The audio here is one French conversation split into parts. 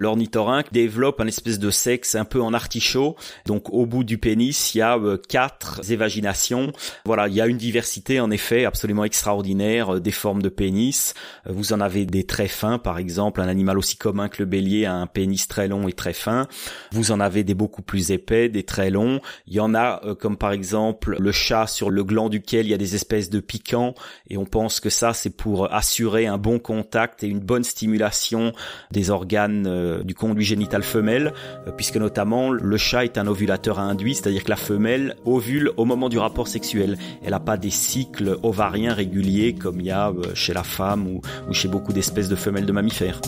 L'ornithorynque développe un espèce de sexe un peu en artichaut. Donc au bout du pénis, il y a euh, quatre évaginations. Voilà, il y a une diversité en effet absolument extraordinaire euh, des formes de pénis. Euh, vous en avez des très fins, par exemple, un animal aussi commun que le bélier a un pénis très long et très fin. Vous en avez des beaucoup plus épais, des très longs. Il y en a comme par exemple le chat sur le gland duquel il y a des espèces de piquants et on pense que ça c'est pour assurer un bon contact et une bonne stimulation des organes euh, du conduit génital femelle, euh, puisque notamment le chat est un ovulateur induit, c'est-à-dire que la femelle ovule au moment du rapport sexuel. Elle n'a pas des cycles ovariens réguliers comme il y a euh, chez la femme ou, ou chez beaucoup d'espèces de femelles de mammifères.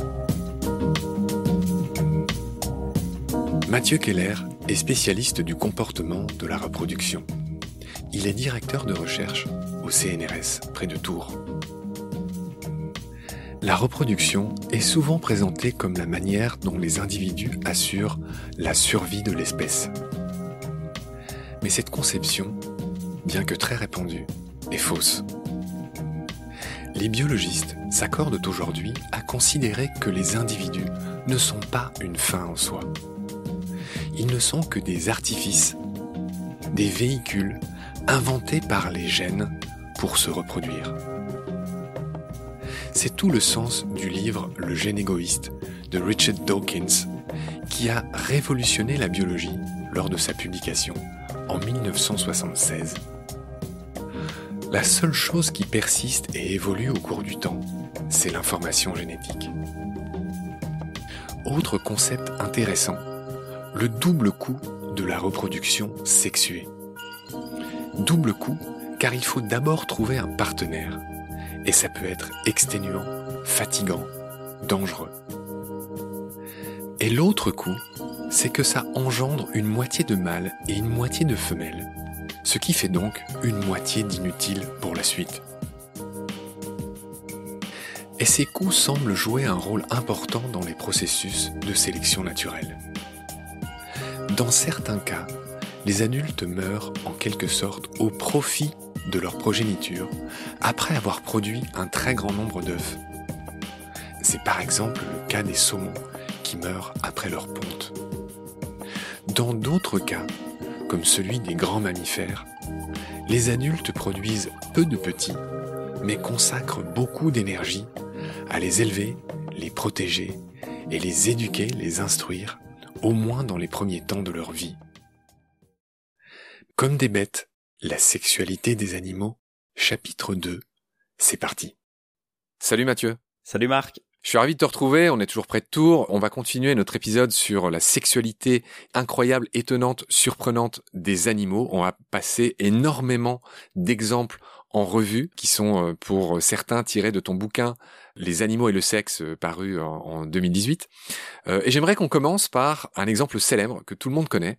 Mathieu Keller est spécialiste du comportement de la reproduction. Il est directeur de recherche au CNRS près de Tours. La reproduction est souvent présentée comme la manière dont les individus assurent la survie de l'espèce. Mais cette conception, bien que très répandue, est fausse. Les biologistes s'accordent aujourd'hui à considérer que les individus ne sont pas une fin en soi. Ils ne sont que des artifices, des véhicules inventés par les gènes pour se reproduire. C'est tout le sens du livre Le gène égoïste de Richard Dawkins, qui a révolutionné la biologie lors de sa publication en 1976. La seule chose qui persiste et évolue au cours du temps, c'est l'information génétique. Autre concept intéressant, le double coup de la reproduction sexuée. Double coup car il faut d'abord trouver un partenaire et ça peut être exténuant, fatigant, dangereux. Et l'autre coup, c'est que ça engendre une moitié de mâles et une moitié de femelles, ce qui fait donc une moitié d'inutile pour la suite. Et ces coups semblent jouer un rôle important dans les processus de sélection naturelle. Dans certains cas, les adultes meurent en quelque sorte au profit de leur progéniture après avoir produit un très grand nombre d'œufs. C'est par exemple le cas des saumons qui meurent après leur ponte. Dans d'autres cas, comme celui des grands mammifères, les adultes produisent peu de petits, mais consacrent beaucoup d'énergie à les élever, les protéger et les éduquer, les instruire, au moins dans les premiers temps de leur vie. Comme des bêtes, la sexualité des animaux, chapitre 2. C'est parti. Salut Mathieu. Salut Marc. Je suis ravi de te retrouver, on est toujours près de Tours. On va continuer notre épisode sur la sexualité incroyable, étonnante, surprenante des animaux. On va passer énormément d'exemples en revue qui sont euh, pour certains tirés de ton bouquin Les animaux et le sexe euh, paru en 2018. Euh, et j'aimerais qu'on commence par un exemple célèbre que tout le monde connaît,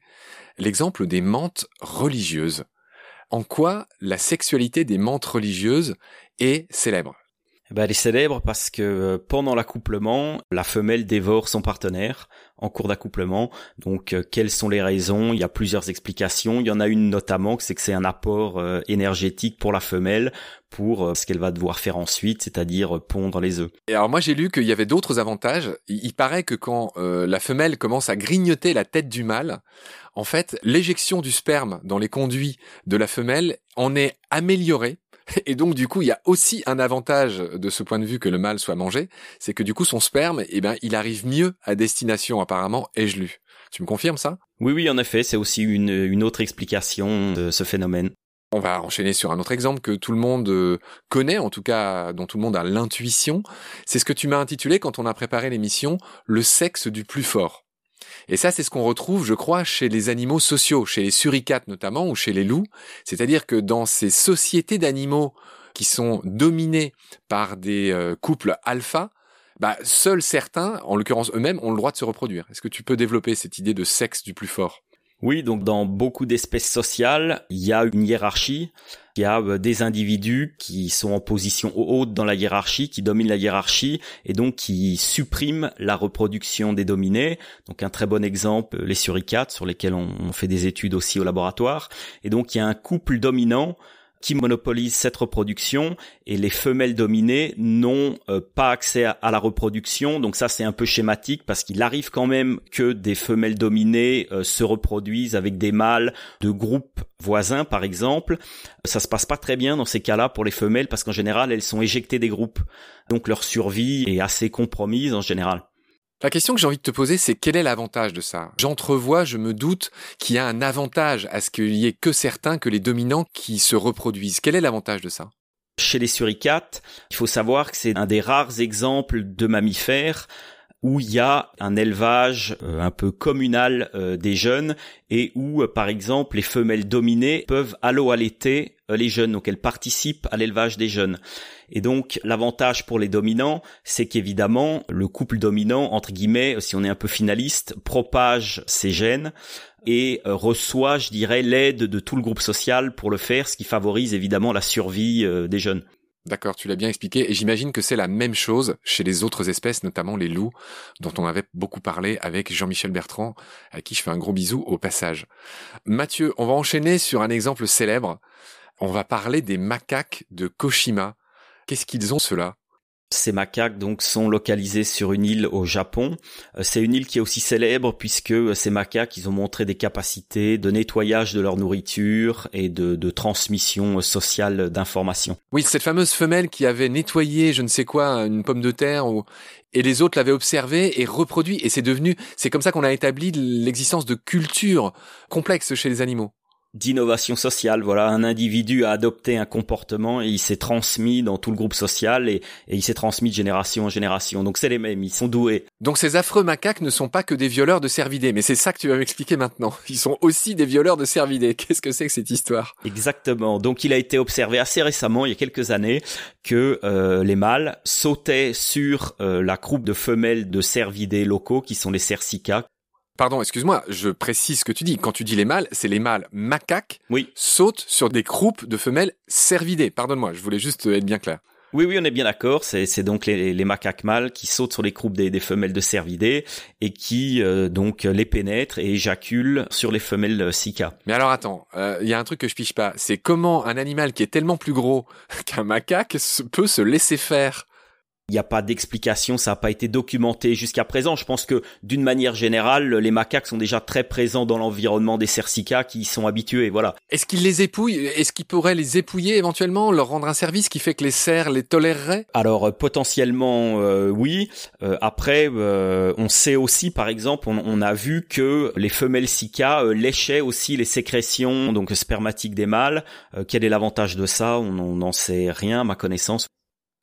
l'exemple des mantes religieuses en quoi la sexualité des mantes religieuses est célèbre? Ben, elle est célèbre parce que euh, pendant l'accouplement, la femelle dévore son partenaire en cours d'accouplement. Donc, euh, quelles sont les raisons? Il y a plusieurs explications. Il y en a une notamment, c'est que c'est un apport euh, énergétique pour la femelle pour ce qu'elle va devoir faire ensuite, c'est-à-dire pondre les œufs. Et alors moi j'ai lu qu'il y avait d'autres avantages. Il, paraît que quand la femelle commence à grignoter la tête du mâle, en fait, l'éjection du sperme dans les conduits de la femelle en est améliorée. Et donc, du coup, il y a aussi un avantage de ce point de vue que le mâle soit mangé, c'est que du coup, son sperme, eh ben, il arrive mieux à destination, apparemment, ai-je lu. Tu me confirmes ça? Oui, oui, en effet, c'est aussi une, une autre explication de ce phénomène. On va enchaîner sur un autre exemple que tout le monde euh, connaît, en tout cas dont tout le monde a l'intuition. C'est ce que tu m'as intitulé quand on a préparé l'émission, le sexe du plus fort. Et ça, c'est ce qu'on retrouve, je crois, chez les animaux sociaux, chez les suricates notamment, ou chez les loups. C'est-à-dire que dans ces sociétés d'animaux qui sont dominés par des euh, couples alpha, bah, seuls certains, en l'occurrence eux-mêmes, ont le droit de se reproduire. Est-ce que tu peux développer cette idée de sexe du plus fort? Oui, donc dans beaucoup d'espèces sociales, il y a une hiérarchie. Il y a euh, des individus qui sont en position haute dans la hiérarchie, qui dominent la hiérarchie et donc qui suppriment la reproduction des dominés. Donc un très bon exemple, les suricates sur lesquels on fait des études aussi au laboratoire. Et donc il y a un couple dominant qui monopolise cette reproduction et les femelles dominées n'ont euh, pas accès à, la reproduction. Donc ça c'est un peu schématique parce qu'il arrive quand même que des femelles dominées euh, se reproduisent avec des mâles de groupes voisins par exemple. Ça se passe pas très bien dans ces cas-là pour les femelles parce qu'en général elles sont éjectées des groupes. Donc leur survie est assez compromise en général. La question que j'ai envie de te poser, c'est quel est l'avantage de ça? J'entrevois, je me doute qu'il y a un avantage à ce qu'il y ait que certains, que les dominants qui se reproduisent. Quel est l'avantage de ça? Chez les suricates, il faut savoir que c'est un des rares exemples de mammifères où il y a un élevage euh, un peu communal euh, des jeunes et où, euh, par exemple, les femelles dominées peuvent allo-allaiter les jeunes, donc elles participent à l'élevage des jeunes. Et donc l'avantage pour les dominants, c'est qu'évidemment le couple dominant, entre guillemets, si on est un peu finaliste, propage ses gènes et reçoit, je dirais, l'aide de tout le groupe social pour le faire, ce qui favorise évidemment la survie des jeunes. D'accord, tu l'as bien expliqué, et j'imagine que c'est la même chose chez les autres espèces, notamment les loups, dont on avait beaucoup parlé avec Jean-Michel Bertrand, à qui je fais un gros bisou au passage. Mathieu, on va enchaîner sur un exemple célèbre. On va parler des macaques de Koshima. Qu'est-ce qu'ils ont cela ces macaques donc sont localisés sur une île au Japon. Euh, c'est une île qui est aussi célèbre puisque euh, ces macaques ils ont montré des capacités de nettoyage de leur nourriture et de, de transmission euh, sociale d'informations. Oui, cette fameuse femelle qui avait nettoyé je ne sais quoi une pomme de terre ou et les autres l'avaient observé et reproduit et c'est devenu c'est comme ça qu'on a établi l'existence de cultures complexes chez les animaux d'innovation sociale. Voilà, un individu a adopté un comportement et il s'est transmis dans tout le groupe social et, il s'est transmis de génération en génération. Donc c'est les mêmes, ils sont doués. Donc ces affreux macaques ne sont pas que des violeurs de cervidés, mais c'est ça que tu vas m'expliquer maintenant. Ils sont aussi des violeurs de cervidés. Qu'est-ce que c'est que cette histoire? Exactement. Donc il a été observé assez récemment, il y a quelques années, que euh, les mâles sautaient sur euh, la croupe de femelles de cervidés locaux qui sont les cercicas Pardon, excuse-moi, je précise ce que tu dis. Quand tu dis les mâles, c'est les mâles macaques oui. sautent sur des croupes de femelles cervidées. Pardonne-moi, je voulais juste être bien clair. Oui, oui, on est bien d'accord. C'est donc les, macaques mâles qui sautent sur les croupes des, femelles de cervidés et qui euh, donc les pénètrent et éjaculent sur les femelles sika. Mais alors attends, il euh, y a un truc que je piche pas. C'est comment un animal qui est tellement plus gros qu'un macaque peut se laisser faire il n'y a pas d'explication, ça n'a pas été documenté jusqu'à présent. Je pense que d'une manière générale, les macaques sont déjà très présents dans l'environnement des cercicas qui y sont habitués. Voilà. Est-ce qu'ils les épouillent? Est-ce qu'ils pourraient les épouiller éventuellement, leur rendre un service qui fait que les cerfs les toléreraient? Alors euh, potentiellement euh, oui. Euh, après, on sait aussi, par exemple, on, a vu que les femelles cica léchaient aussi les sécrétions donc spermatiques des mâles. quel est l'avantage de ça? On n'en sait rien, à ma connaissance.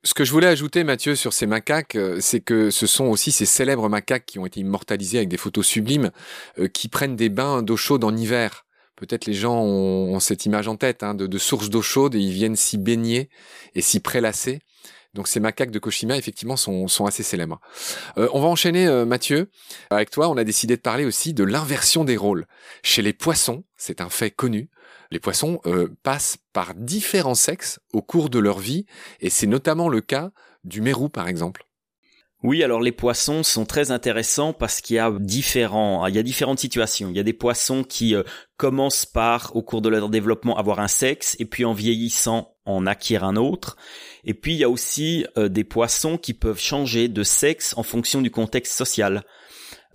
Ce que je voulais ajouter, Mathieu, sur ces macaques, euh, c'est que ce sont aussi ces célèbres macaques qui ont été immortalisés avec des photos sublimes, euh, qui prennent des bains d'eau chaude en hiver. Peut-être les gens ont, cette image en tête hein, de, sources d'eau chaude et ils viennent s'y baigner et s'y prélasser. Donc ces macaques de Koshima, effectivement, sont, sont assez célèbres. Euh, on va enchaîner, Mathieu. Avec toi, on a décidé de parler aussi de l'inversion des rôles. Chez les poissons, c'est un fait connu, les poissons euh, passent par différents sexes au cours de leur vie, et c'est notamment le cas du mérou par exemple. Oui, alors les poissons sont très intéressants parce qu'il y a différents, il y a différentes situations. Il y a des poissons qui euh, commencent par, au cours de leur développement, avoir un sexe et puis en vieillissant en acquièrent un autre. Et puis il y a aussi euh, des poissons qui peuvent changer de sexe en fonction du contexte social.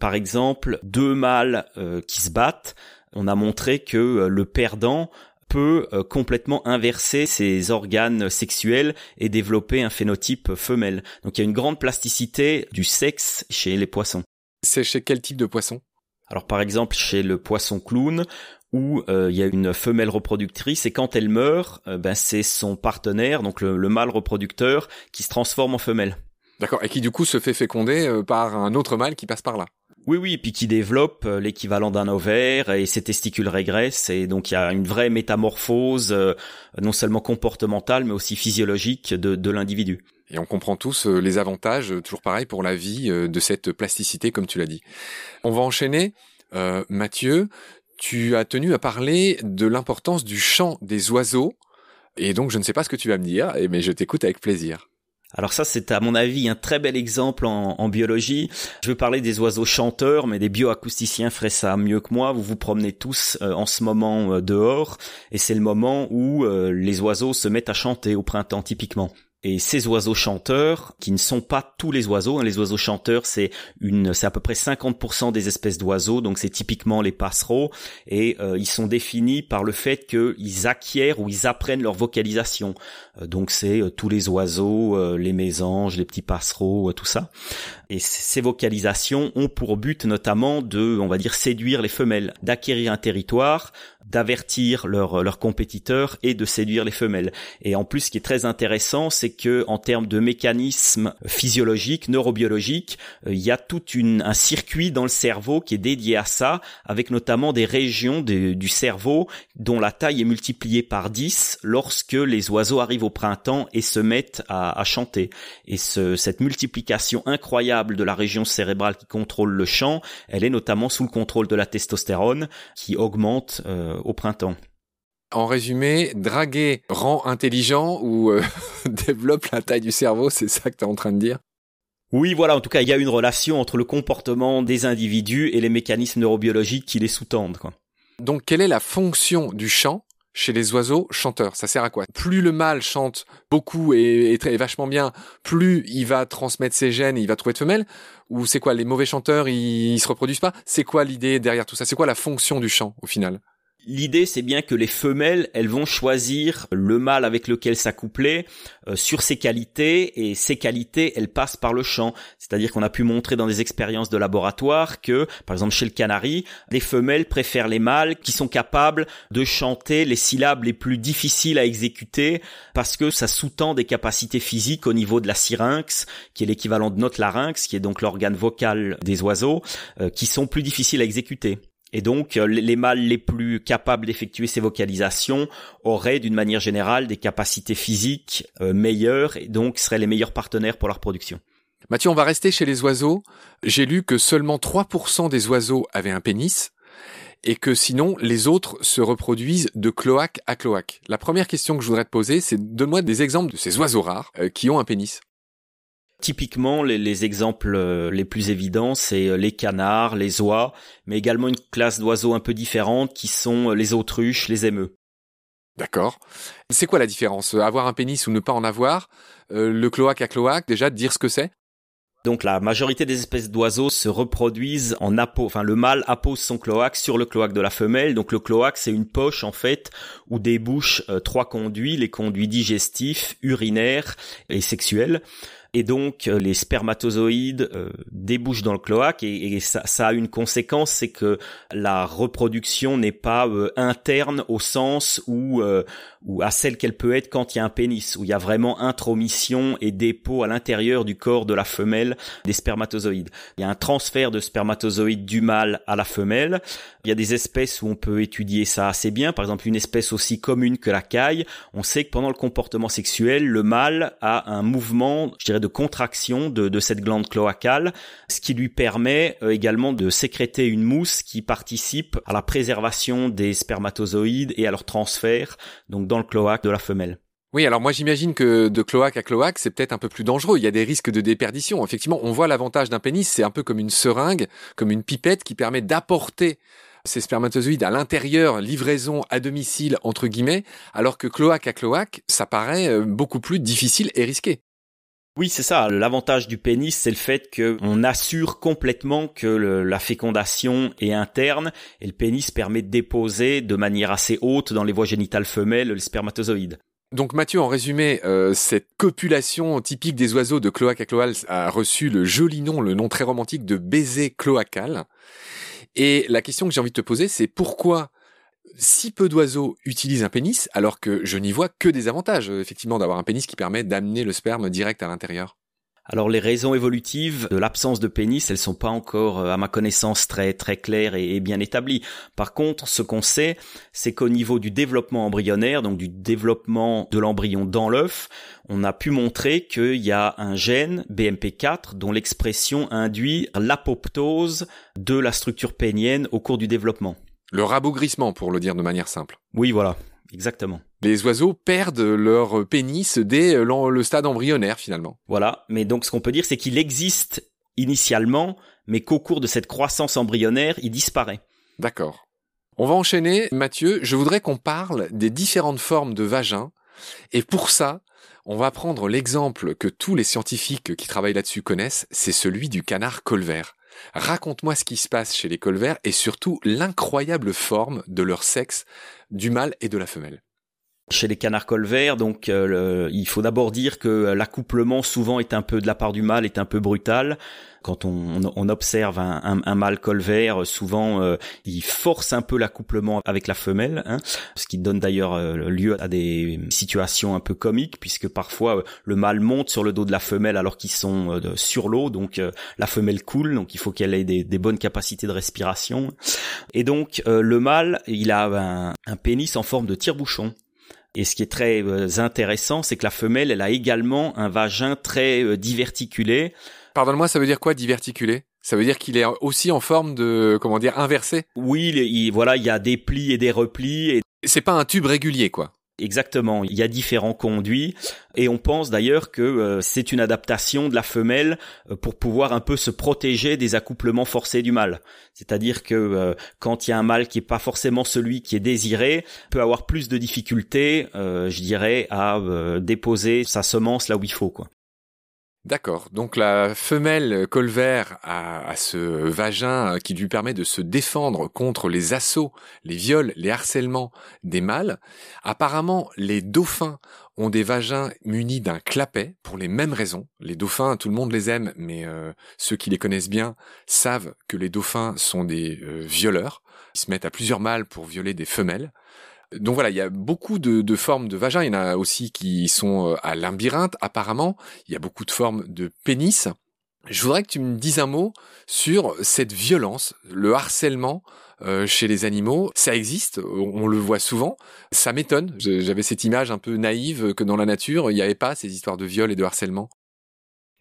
Par exemple, deux mâles qui se battent on a montré que euh, le perdant peut euh, complètement inverser ses organes sexuels et développer un phénotype femelle. Donc il y a une grande plasticité du sexe chez les poissons. C'est chez quel type de poisson? Alors par exemple chez le poisson clown où euh, il y a une femelle reproductrice et quand elle meurt, ben c'est son partenaire, donc le, mâle reproducteur, qui se transforme en femelle. D'accord, et qui du coup se fait féconder par un autre mâle qui passe par là. Oui, oui, et puis qui développe euh, l'équivalent d'un ovaire et ses testicules régressent et donc il y a une vraie métamorphose euh, non seulement comportementale mais aussi physiologique de, de l'individu. Et on comprend tous euh, les avantages, toujours pareil pour la vie, de cette plasticité comme tu l'as dit. On va enchaîner. Mathieu, tu as tenu à parler de l'importance du chant des oiseaux et donc je ne sais pas ce que tu vas me dire, mais je t'écoute avec plaisir. Alors ça, c'est à mon avis un très bel exemple en, biologie. Je veux parler des oiseaux chanteurs, mais des bioacousticiens feraient ça mieux que moi. Vous vous promenez tous euh, en ce moment euh, dehors, et c'est le moment où euh, les oiseaux se mettent à chanter au printemps typiquement. Et ces oiseaux chanteurs, qui ne sont pas tous les oiseaux, hein, les oiseaux chanteurs, c'est une, c'est à peu près 50% des espèces d'oiseaux, donc c'est typiquement les passereaux, et euh, ils sont définis par le fait qu'ils acquièrent ou ils apprennent leur vocalisation. Euh, donc c'est euh, tous les oiseaux, les mésanges, les petits passereaux, tout ça. Et ces vocalisations ont pour but notamment de, on va dire, séduire les femelles, d'acquérir un territoire, d'avertir leurs leurs compétiteurs et de séduire les femelles. Et en plus, ce qui est très intéressant, c'est que en termes de mécanismes physiologiques, neurobiologiques, euh, il y a tout un circuit dans le cerveau qui est dédié à ça, avec notamment des régions du cerveau dont la taille est multipliée par 10 lorsque les oiseaux arrivent au printemps et se mettent à, chanter. Et ce, cette multiplication incroyable de la région cérébrale qui contrôle le chant, elle est notamment sous le contrôle de la testostérone qui augmente euh, au printemps. En résumé, draguer rend intelligent ou euh, développe la taille du cerveau, c'est ça que tu es en train de dire? Oui, voilà, en tout cas, il y a une relation entre le comportement des individus et les mécanismes neurobiologiques qui les sous-tendent. Donc, quelle est la fonction du chant chez les oiseaux chanteurs? Ça sert à quoi? Plus le mâle chante beaucoup et, très vachement bien, plus il va transmettre ses gènes et il va trouver de femelles? Ou c'est quoi Les mauvais chanteurs, ils, ils se reproduisent pas? C'est quoi l'idée derrière tout ça? C'est quoi la fonction du chant au final? L'idée, c'est bien que les femelles, elles vont choisir le mâle avec lequel s'accoupler euh, sur ses qualités, et ces qualités, elles passent par le chant. C'est-à-dire qu'on a pu montrer dans des expériences de laboratoire que, par exemple chez le canari, les femelles préfèrent les mâles qui sont capables de chanter les syllabes les plus difficiles à exécuter, parce que ça sous-tend des capacités physiques au niveau de la syrinx, qui est l'équivalent de notre larynx, qui est donc l'organe vocal des oiseaux, euh, qui sont plus difficiles à exécuter. Et donc, euh, les mâles les plus capables d'effectuer ces vocalisations auraient, d'une manière générale, des capacités physiques euh, meilleures et donc seraient les meilleurs partenaires pour leur production. Mathieu, on va rester chez les oiseaux. J'ai lu que seulement 3% des oiseaux avaient un pénis et que sinon les autres se reproduisent de cloaque à cloaque. La première question que je voudrais te poser, c'est donne-moi des exemples de ces oiseaux rares euh, qui ont un pénis. Typiquement, les, exemples euh, les plus évidents, c'est euh, les canards, les oies, mais également une classe d'oiseaux un peu différente qui sont euh, les autruches, les émeux. D'accord. C'est quoi la différence? Avoir un pénis ou ne pas en avoir Le cloaque à cloaque, déjà, dire ce que c'est? Donc la majorité des espèces d'oiseaux se reproduisent en apo, enfin le mâle appose son cloaque sur le cloaque de la femelle. Donc le cloaque c'est une poche en fait où débouchent trois conduits, les conduits digestifs, urinaires et sexuels et donc euh, les spermatozoïdes euh, débouchent dans le cloaque et, ça, ça, a une conséquence, c'est que la reproduction n'est pas euh, interne au sens où ou à celle qu'elle peut être quand il y a un pénis, où il y a vraiment intromission et dépôt à l'intérieur du corps de la femelle des spermatozoïdes. Il y a un transfert de spermatozoïdes du mâle à la femelle. Il y a des espèces où on peut étudier ça assez bien. Par exemple, une espèce aussi commune que la caille. On sait que pendant le comportement sexuel, le mâle a un mouvement, je dirais, de contraction de, cette glande cloacale, ce qui lui permet euh, également de sécréter une mousse qui participe à la préservation des spermatozoïdes et à leur transfert. Donc dans le cloaque de la femelle. Oui, alors moi j'imagine que de cloaque à cloaque, c'est peut-être un peu plus dangereux. Il y a des risques de déperdition. Effectivement, on voit l'avantage d'un pénis, c'est un peu comme une seringue, comme une pipette qui permet d'apporter ces spermatozoïdes à l'intérieur, livraison à domicile entre guillemets, alors que cloaque à cloaque, ça paraît euh, beaucoup plus difficile et risqué. Oui, c'est ça. L'avantage du pénis, c'est le fait qu'on assure complètement que la fécondation est interne et le pénis permet de déposer de manière assez haute dans les voies génitales femelles le spermatozoïde. Donc Mathieu, en résumé, euh, cette copulation typique des oiseaux de cloaque à cloal a reçu le joli nom, le nom très romantique de baiser cloacal. Et la question que j'ai envie de te poser, c'est pourquoi si peu d'oiseaux utilisent un pénis, alors que je n'y vois que des avantages, euh, effectivement, d'avoir un pénis qui permet d'amener le sperme direct à l'intérieur. Alors les raisons évolutives de l'absence de pénis, elles sont pas encore, euh, à ma connaissance, très très claires et, bien établies. Par contre, ce qu'on sait, c'est qu'au niveau du développement embryonnaire, donc du développement de l'embryon dans l'œuf, on a pu montrer qu'il y a un gène BMP4 dont l'expression induit l'apoptose de la structure pénienne au cours du développement. Le rabougrissement, pour le dire de manière simple. Oui, voilà, exactement. Les oiseaux perdent leur pénis dès le stade embryonnaire finalement. Voilà, mais donc ce qu'on peut dire c'est qu'il existe initialement, mais qu'au cours de cette croissance embryonnaire, il disparaît. D'accord. On va enchaîner, Mathieu. Je voudrais qu'on parle des différentes formes de vagin. Et pour ça, on va prendre l'exemple que tous les scientifiques qui travaillent là-dessus connaissent, c'est celui du canard colvert. Raconte-moi ce qui se passe chez les colverts et surtout l'incroyable forme de leur sexe, du mâle et de la femelle. Chez les canards colverts, donc euh, il faut d'abord dire que l'accouplement souvent est un peu de la part du mâle est un peu brutal. Quand on, on observe un, un, mâle colvert, souvent euh, il force un peu l'accouplement avec la femelle, hein, ce qui donne d'ailleurs euh, lieu à des situations un peu comiques puisque parfois le mâle monte sur le dos de la femelle alors qu'ils sont sur l'eau, donc la femelle coule, donc il faut qu'elle ait des, bonnes capacités de respiration. Et donc le mâle, il a un pénis en forme de tire-bouchon. Et ce qui est très euh, intéressant, c'est que la femelle, elle a également un vagin très euh, diverticulé. Pardonne-moi, ça veut dire quoi diverticulé? Ça veut dire qu'il est aussi en forme de, comment dire, inversé? Oui, il, voilà, il y a des plis et des replis. Et... C'est pas un tube régulier, quoi. Exactement, il y a différents conduits et on pense d'ailleurs que euh, c'est une adaptation de la femelle euh, pour pouvoir un peu se protéger des accouplements forcés du mâle. C'est-à-dire que euh, quand il y a un mâle qui est pas forcément celui qui est désiré, peut avoir plus de difficultés, je dirais, à déposer sa semence là où il faut quoi. D'accord. Donc la femelle colvert a, ce vagin qui lui permet de se défendre contre les assauts, les viols, les harcèlements des mâles. Apparemment, les dauphins ont des vagins munis d'un clapet pour les mêmes raisons. Les dauphins, tout le monde les aime, mais euh, ceux qui les connaissent bien savent que les dauphins sont des euh, violeurs. Ils se mettent à plusieurs mâles pour violer des femelles. Donc voilà, il y a beaucoup de, formes de vagin. Il y en a aussi qui sont euh, à l'imbyrinthe, apparemment. Il y a beaucoup de formes de pénis. Je voudrais que tu me dises un mot sur cette violence, le harcèlement euh, chez les animaux. Ça existe, on le voit souvent. Ça m'étonne. J'avais cette image un peu naïve que dans la nature, il n'y avait pas ces histoires de viol et de harcèlement.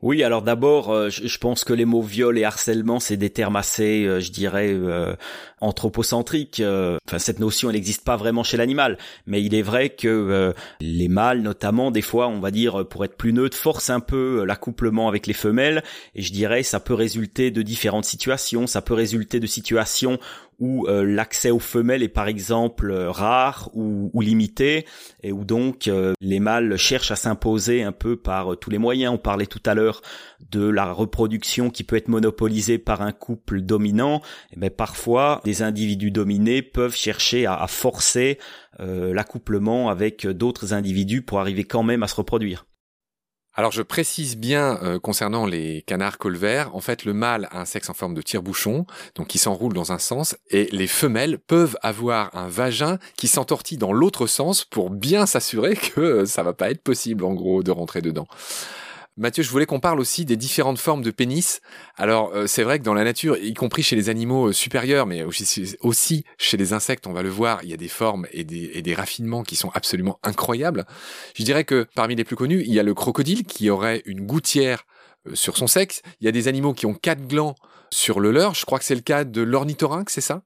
Oui, alors d'abord, euh, je pense que les mots viol et harcèlement, c'est des termes assez, je dirais, euh, anthropocentriques. Enfin, cette notion, elle n'existe pas vraiment chez l'animal, mais il est vrai que les mâles, notamment, des fois, on va dire, pour être plus neutre, forcent un peu l'accouplement avec les femelles, et je dirais, ça peut résulter de différentes situations. Ça peut résulter de situations où euh, l'accès aux femelles est par exemple euh, rare ou, limité et où donc euh, les mâles cherchent à s'imposer un peu par tous les moyens. On parlait tout à l'heure de la reproduction qui peut être monopolisée par un couple dominant. Et eh parfois, des individus dominés peuvent chercher à, forcer l'accouplement avec d'autres individus pour arriver quand même à se reproduire. Alors je précise bien euh, concernant les canards colverts, en fait le mâle a un sexe en forme de tire-bouchon, donc qui s'enroule dans un sens, et les femelles peuvent avoir un vagin qui s'entortille dans l'autre sens pour bien s'assurer que ça va pas être possible en gros de rentrer dedans. Mathieu, je voulais qu'on parle aussi des différentes formes de pénis. Alors, euh, c'est vrai que dans la nature, y compris chez les animaux euh, supérieurs, mais aussi, chez les insectes, on va le voir, il y a des formes et des, raffinements qui sont absolument incroyables. Je dirais que parmi les plus connus, il y a le crocodile qui aurait une gouttière euh, sur son sexe. Il y a des animaux qui ont quatre glands sur le leur. Je crois que c'est le cas de l'ornithorynque, c'est ça?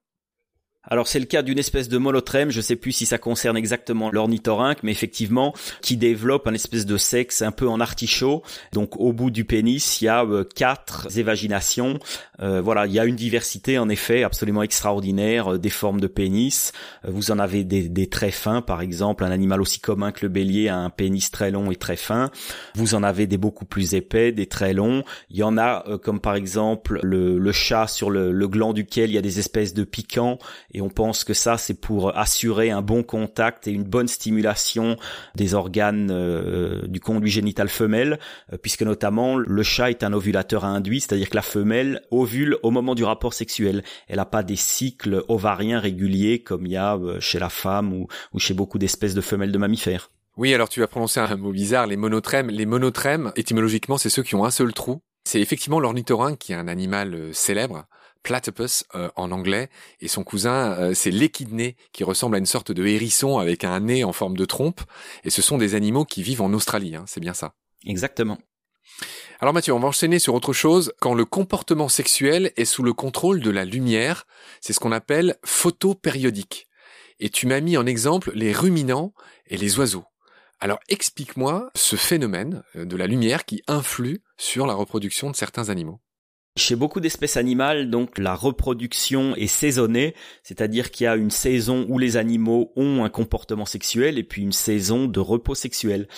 Alors c'est le cas d'une espèce de monotrème, je sais plus si ça concerne exactement l'ornithorynque, mais effectivement, qui développe un espèce de sexe un peu en artichaut. Donc au bout du pénis, il y a euh, quatre évaginations. Euh, voilà, il y a une diversité en effet absolument extraordinaire euh, des formes de pénis. vous en avez des, des, très fins, par exemple, un animal aussi commun que le bélier a un pénis très long et très fin. Vous en avez des beaucoup plus épais, des très longs. Il y en a comme par exemple le, le chat sur le, le gland duquel il y a des espèces de piquants et on pense que ça c'est pour assurer un bon contact et une bonne stimulation des organes euh, du conduit génital femelle, euh, puisque notamment le chat est un ovulateur induit, c'est-à-dire que la femelle ovule au moment du rapport sexuel. Elle n'a pas des cycles ovariens réguliers comme il y a euh, chez la femme ou, ou chez beaucoup d'espèces de femelles de mammifères. Oui, alors tu vas prononcer un mot bizarre, les monotrèmes. Les monotrèmes, étymologiquement, c'est ceux qui ont un seul trou. C'est effectivement l'ornithorynque qui est un animal célèbre platypus euh, en anglais, et son cousin, euh, c'est l'échidné, qui ressemble à une sorte de hérisson avec un nez en forme de trompe, et ce sont des animaux qui vivent en Australie, hein, c'est bien ça Exactement. Alors Mathieu, on va enchaîner sur autre chose. Quand le comportement sexuel est sous le contrôle de la lumière, c'est ce qu'on appelle photopériodique. et tu m'as mis en exemple les ruminants et les oiseaux. Alors explique-moi ce phénomène euh, de la lumière qui influe sur la reproduction de certains animaux. Chez beaucoup d'espèces animales, donc la reproduction est saisonnée, c'est-à-dire qu'il y a une saison où les animaux ont un comportement sexuel et puis une saison de repos sexuel.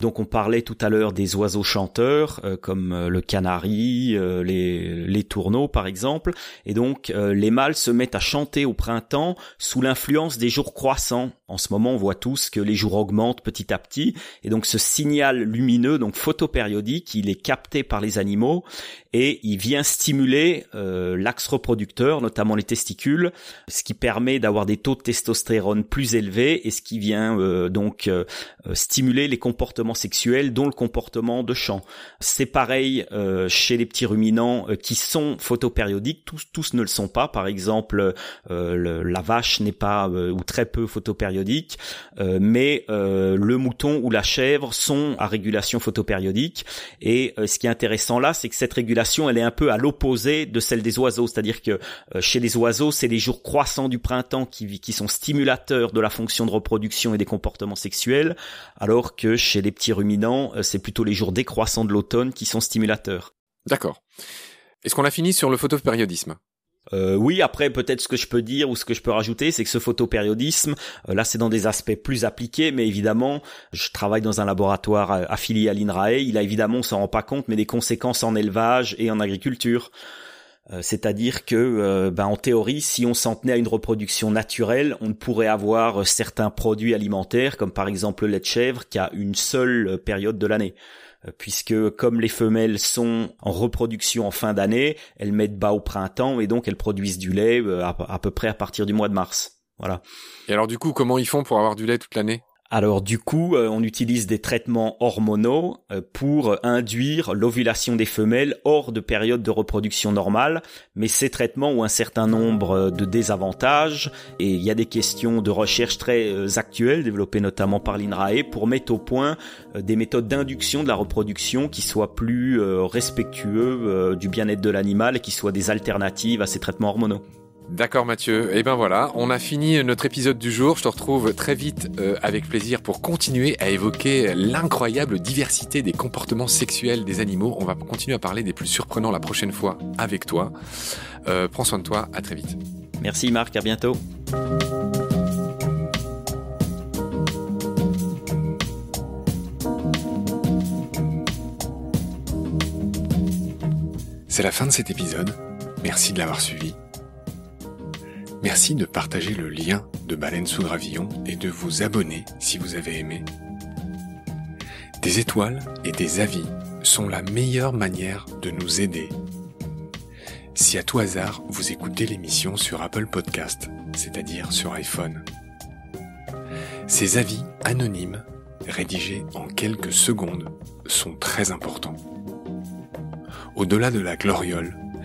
Donc on parlait tout à l'heure des oiseaux chanteurs euh, comme euh, le canari, euh, les, les tourneaux par exemple. Et donc les mâles se mettent à chanter au printemps sous l'influence des jours croissants. En ce moment on voit tous que les jours augmentent petit à petit. Et donc ce signal lumineux, donc photopériodique, il est capté par les animaux et il vient stimuler l'axe reproducteur, notamment les testicules, ce qui permet d'avoir des taux de testostérone plus élevés et ce qui vient donc stimuler les comportements sexuels, dont le comportement de chant. C'est pareil euh, chez les petits ruminants euh, qui sont photopériodiques, tous, tous ne le sont pas. Par exemple, euh, la vache n'est pas ou très peu photopériodique, mais le mouton ou la chèvre sont à régulation photopériodique. Et ce qui est intéressant là, c'est que cette régulation, elle est un peu à l'opposé de celle des oiseaux. C'est-à-dire que chez les oiseaux, c'est les jours croissants du printemps qui, qui sont stimulateurs de la fonction de reproduction et des comportements sexuels, alors que chez les petits ruminants, euh, c'est plutôt les jours décroissants de l'automne qui sont stimulateurs. D'accord. Est-ce qu'on a fini sur le photopériodisme? Euh, oui, après peut-être ce que je peux dire ou ce que je peux rajouter, c'est que ce photopériodisme, euh, là c'est dans des aspects plus appliqués, mais évidemment, je travaille dans un laboratoire affilié à l'INRAE, il a évidemment, on s'en rend pas compte, mais des conséquences en élevage et en agriculture. Euh, c'est-à-dire que, euh, ben, en théorie, si on s'en tenait à une reproduction naturelle, on pourrait avoir euh, certains produits alimentaires, comme par exemple le lait de chèvre, qui a une seule période de l'année. Puisque comme les femelles sont en reproduction en fin d'année, elles mettent bas au printemps et donc elles produisent du lait à peu près à partir du mois de mars. Voilà. Et alors du coup, comment ils font pour avoir du lait toute l'année? Alors du coup, euh, on utilise des traitements hormonaux euh, pour induire l'ovulation des femelles hors de période de reproduction normale, mais ces traitements ont un certain nombre euh, de désavantages et il y a des questions de recherche très actuelles développées notamment par l'INRAE pour mettre au point des méthodes d'induction de la reproduction qui soient plus respectueux du bien-être de l'animal et qui soient des alternatives à ces traitements hormonaux. D'accord Mathieu. Et eh ben voilà, on a fini notre épisode du jour. Je te retrouve très vite euh, avec plaisir pour continuer à évoquer l'incroyable diversité des comportements sexuels des animaux. On va continuer à parler des plus surprenants la prochaine fois avec toi. Euh, prends soin de toi, à très vite. Merci Marc, à bientôt. C'est la fin de cet épisode. Merci de l'avoir suivi. Merci de partager le lien de Baleine sous Gravillon et de vous abonner si vous avez aimé. Des étoiles et des avis sont la meilleure manière de nous aider. Si à tout hasard vous écoutez l'émission sur Apple Podcast, c'est-à-dire sur iPhone, ces avis anonymes, rédigés en quelques secondes, sont très importants. Au-delà de la gloriole,